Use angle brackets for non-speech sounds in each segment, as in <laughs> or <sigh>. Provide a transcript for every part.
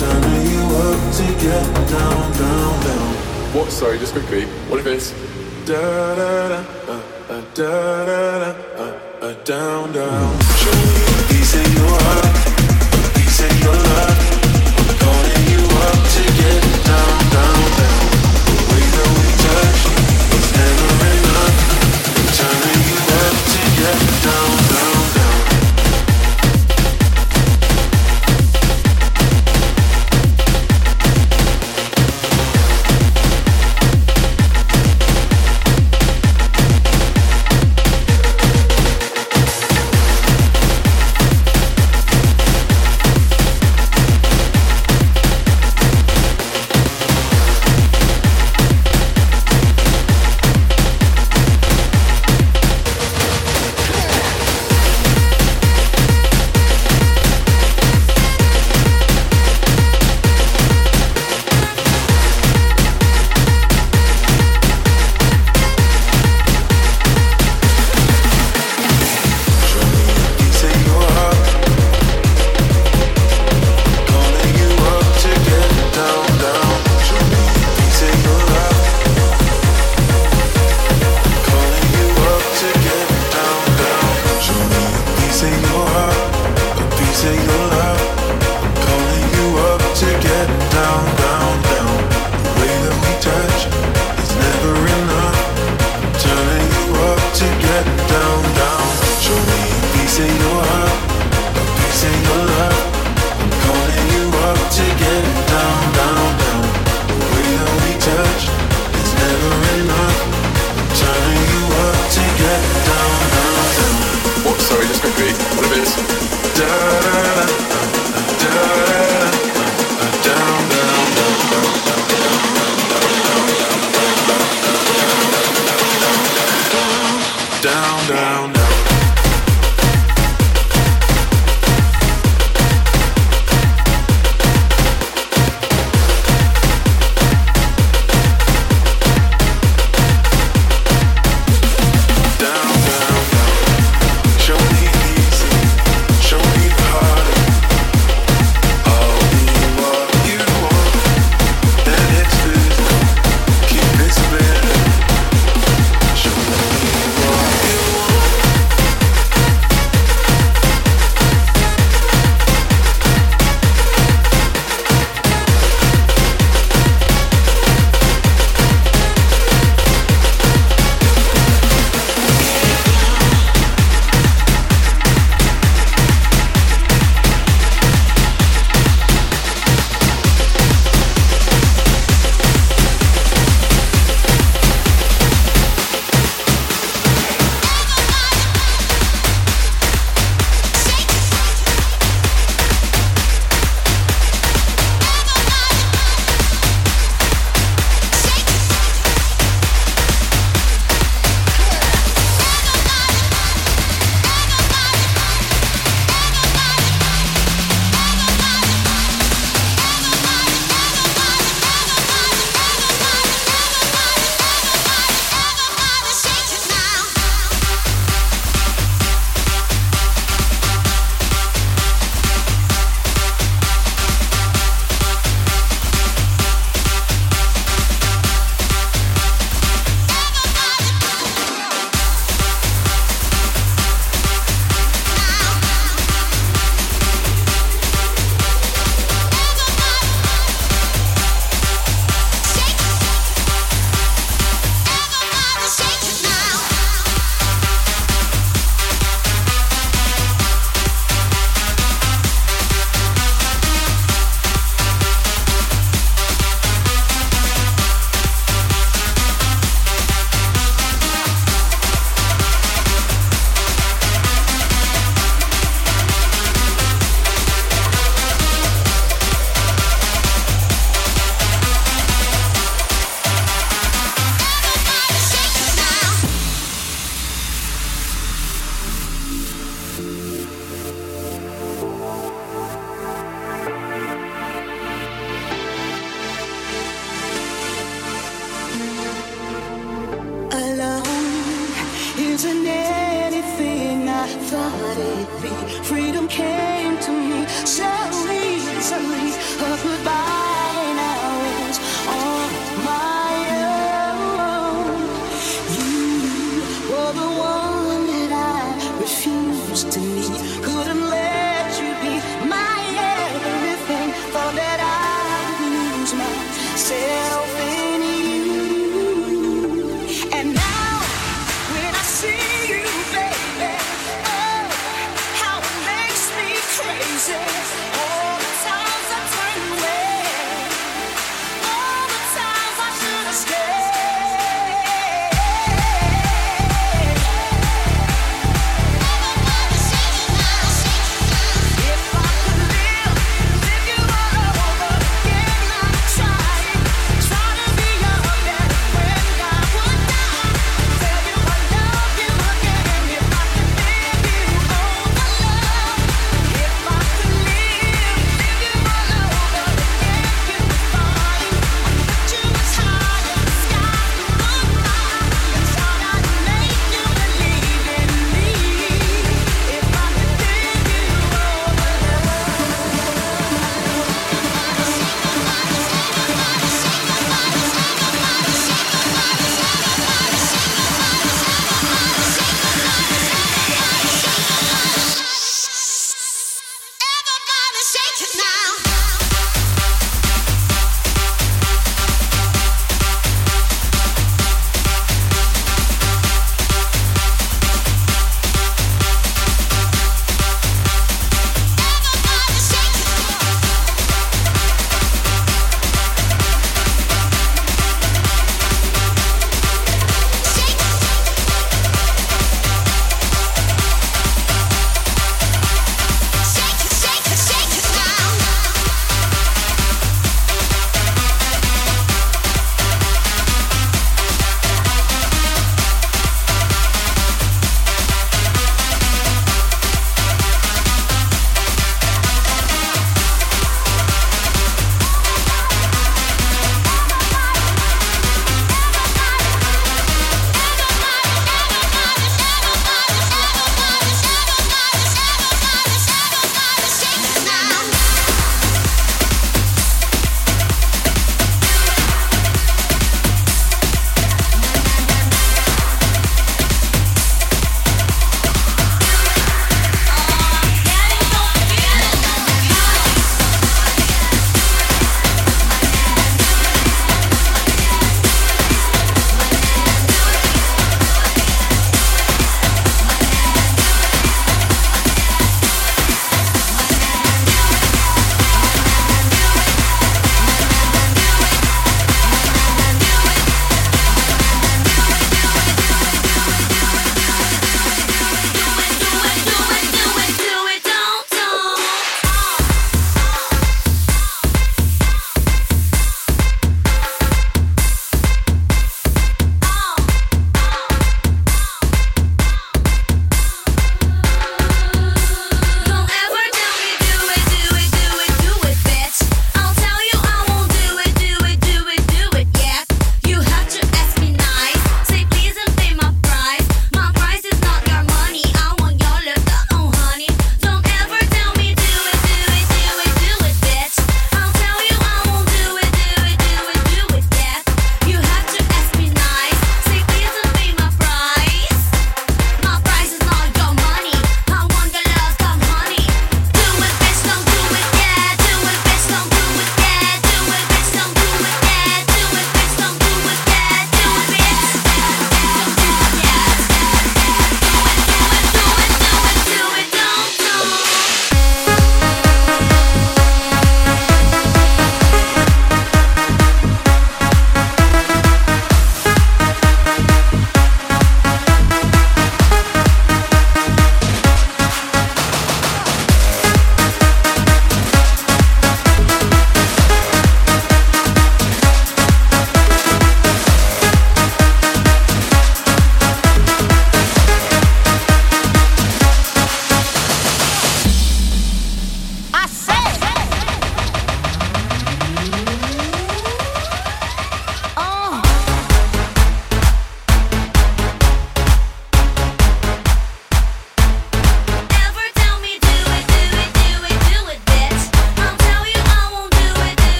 Turning you up to get down, down, down. What? Sorry, just quickly. What if it's Da da da, uh, uh, da da da, uh, uh, down, down. Show me a piece of your heart, a piece of your love.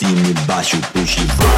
see me baixa you, push you.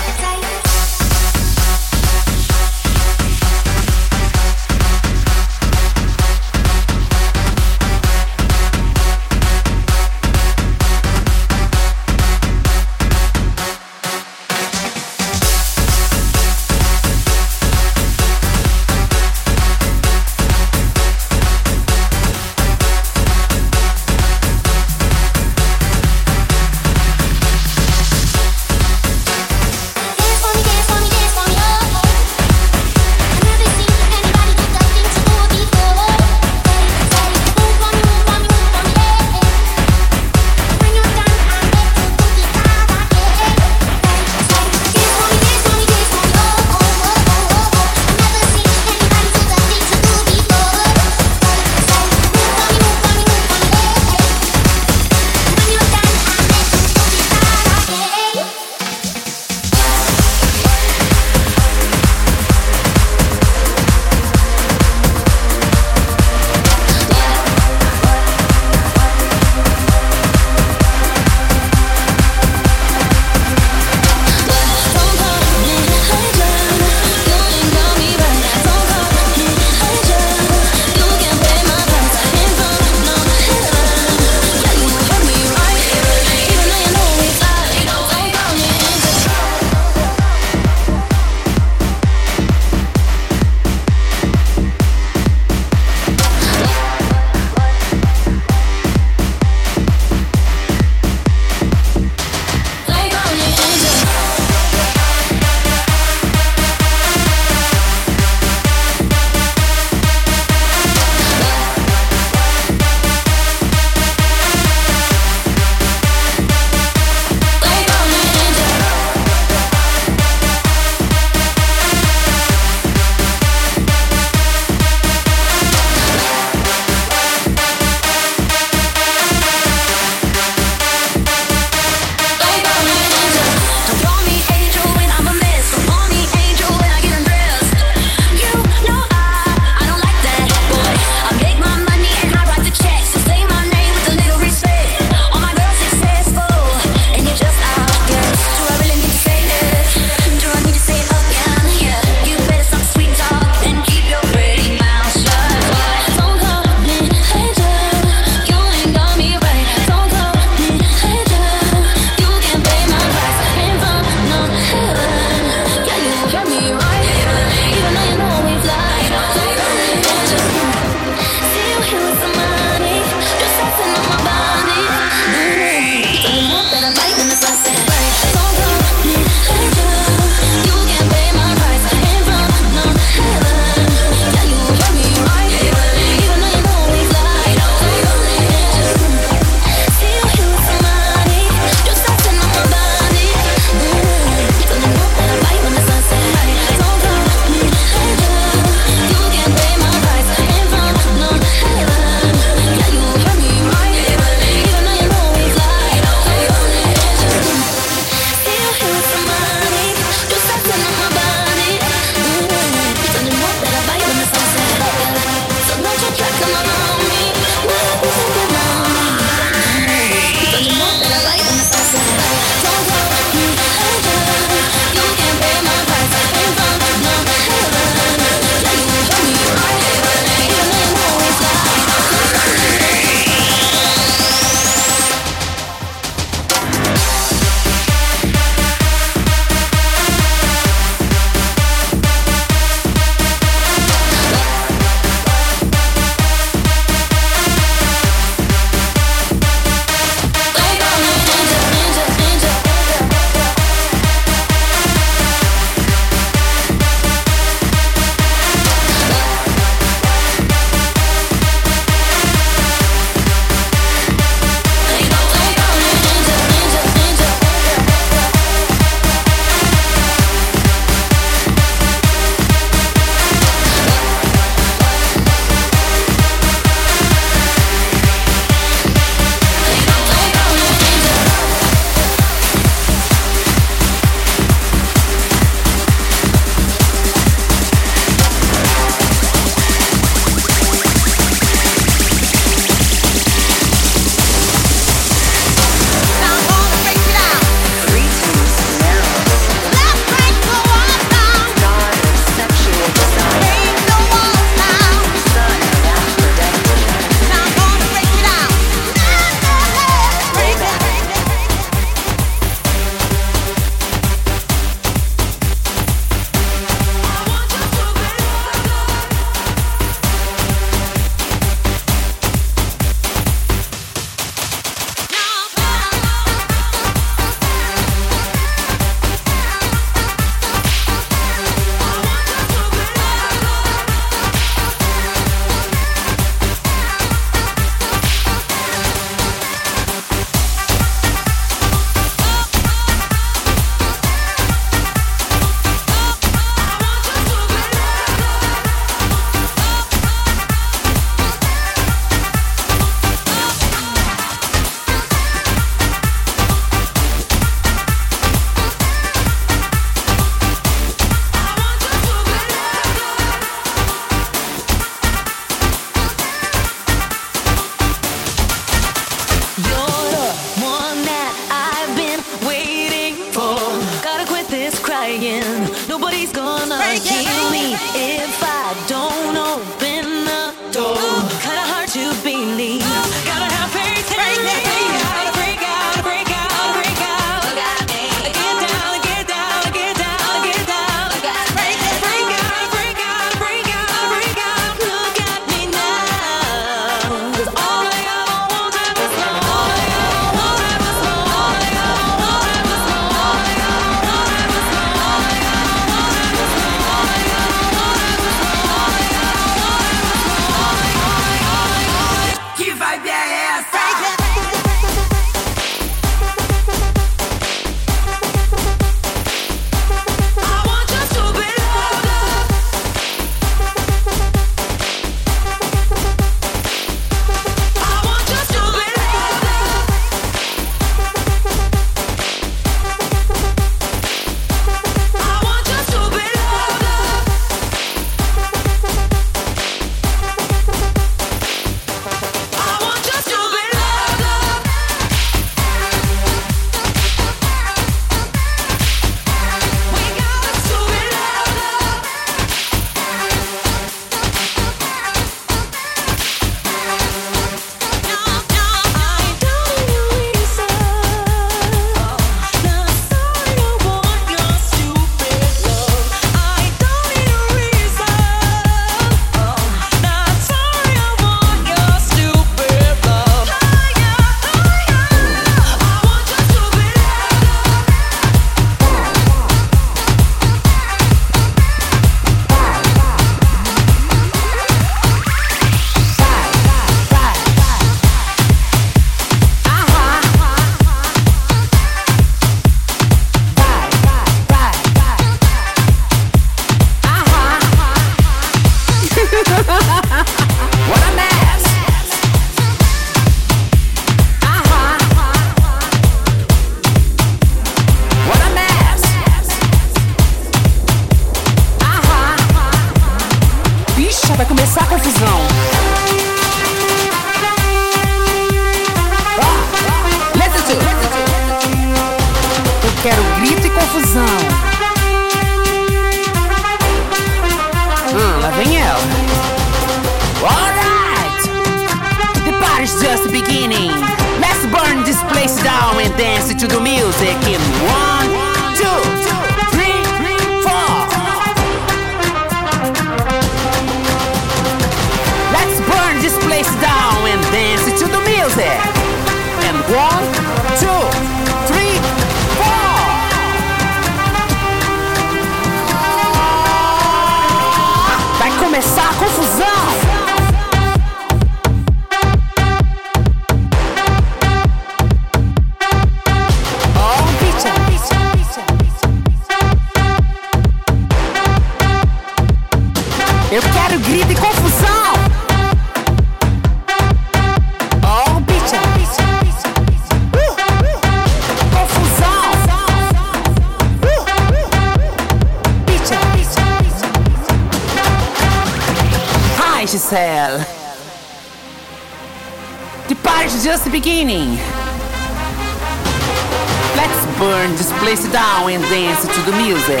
and dance to the music.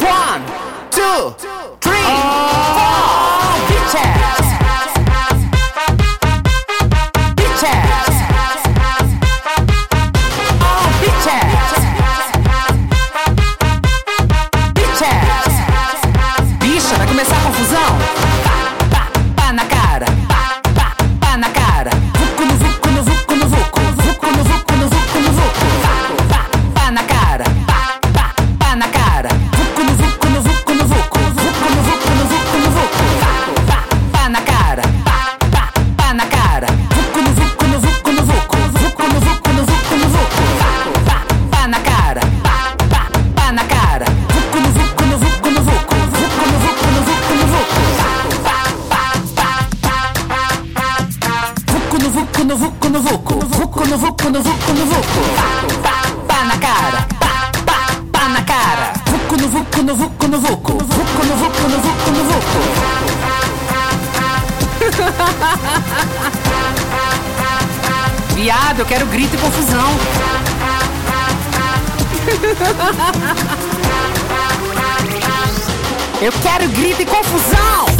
One, two. Vucu no vucu, pá, pá, pá na cara, pá, pá, pá na cara. Vucu no vucu no vucu no vucu, vucu no vucu no vucu no vucu. <laughs> Viado, eu quero grito e confusão. <laughs> Eu quero grito e confusão.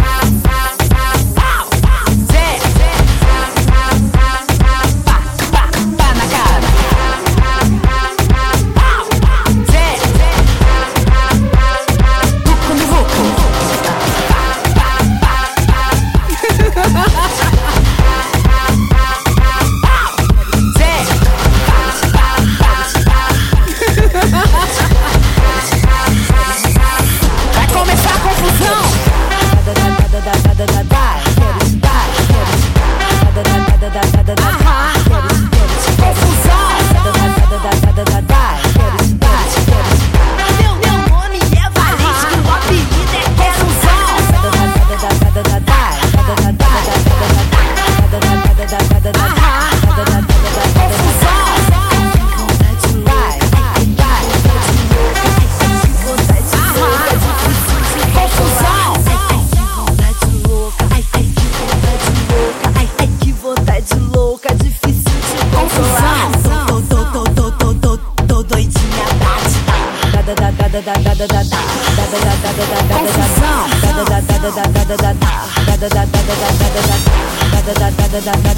da da da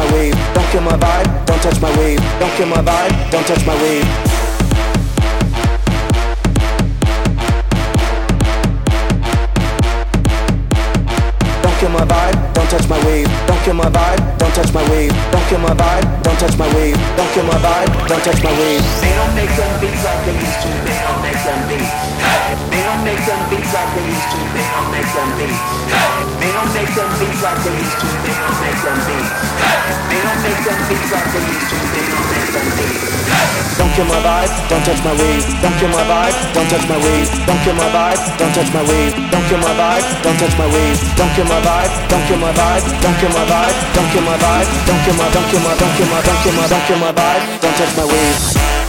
my weed. Don't kill my vibe, don't touch my weed. Don't kill my vibe, don't touch my weed. Don't kill my vibe, don't touch my weed. Don't kill my vibe, don't touch my weed. Don't kill my vibe, don't touch my weed. Don't kill my vibe, don't touch my weed. They don't make them beats like they used to. Them beats. They don't make them beats like they used to. They don't make them beats. They don't make them beats like they used to. They don't make them beats. They don't make them beats like they used to. They don't make them beats. Don't kill my vibe, don't touch my weed. Don't kill my vibe, don't touch my weed. Don't kill my vibe, don't touch my weed. Don't kill my vibe, don't touch my weed. Don't kill my vibe, don't kill my vibe. Don't kill my vibe, don't kill my vibe. Don't kill my, don't kill my, don't kill my, don't kill my, don't kill my vibe. Don't touch my weed.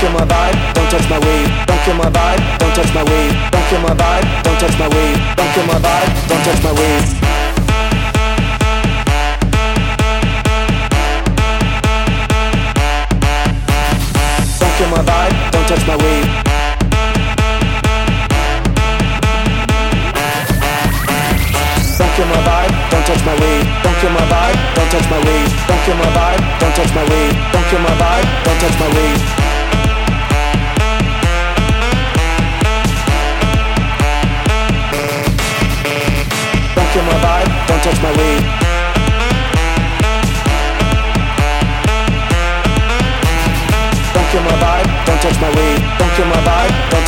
Kill my vibe, don't touch my weed. Don't kill my vibe, don't touch my weed. Don't kill my vibe, don't touch my weed. Don't kill my vibe, don't touch my kill my vibe, don't touch my weed. Don't kill my vibe, don't touch my weed. Don't kill my vibe, don't touch my weed. Don't kill my vibe, don't touch my weed. Don't kill my vibe, don't touch my weed.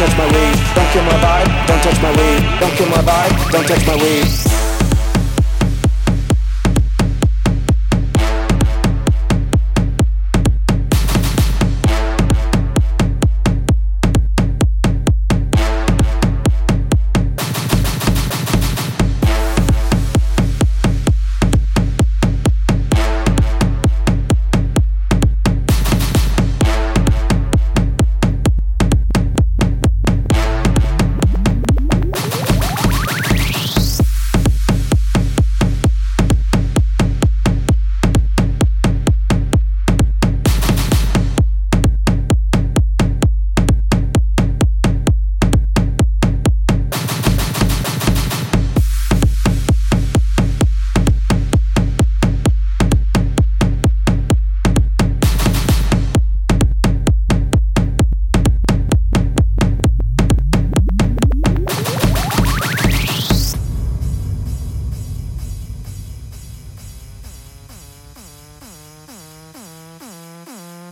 Touch my weed. Don't kill my vibe, don't touch my weed. Don't kill my vibe, don't touch my weed.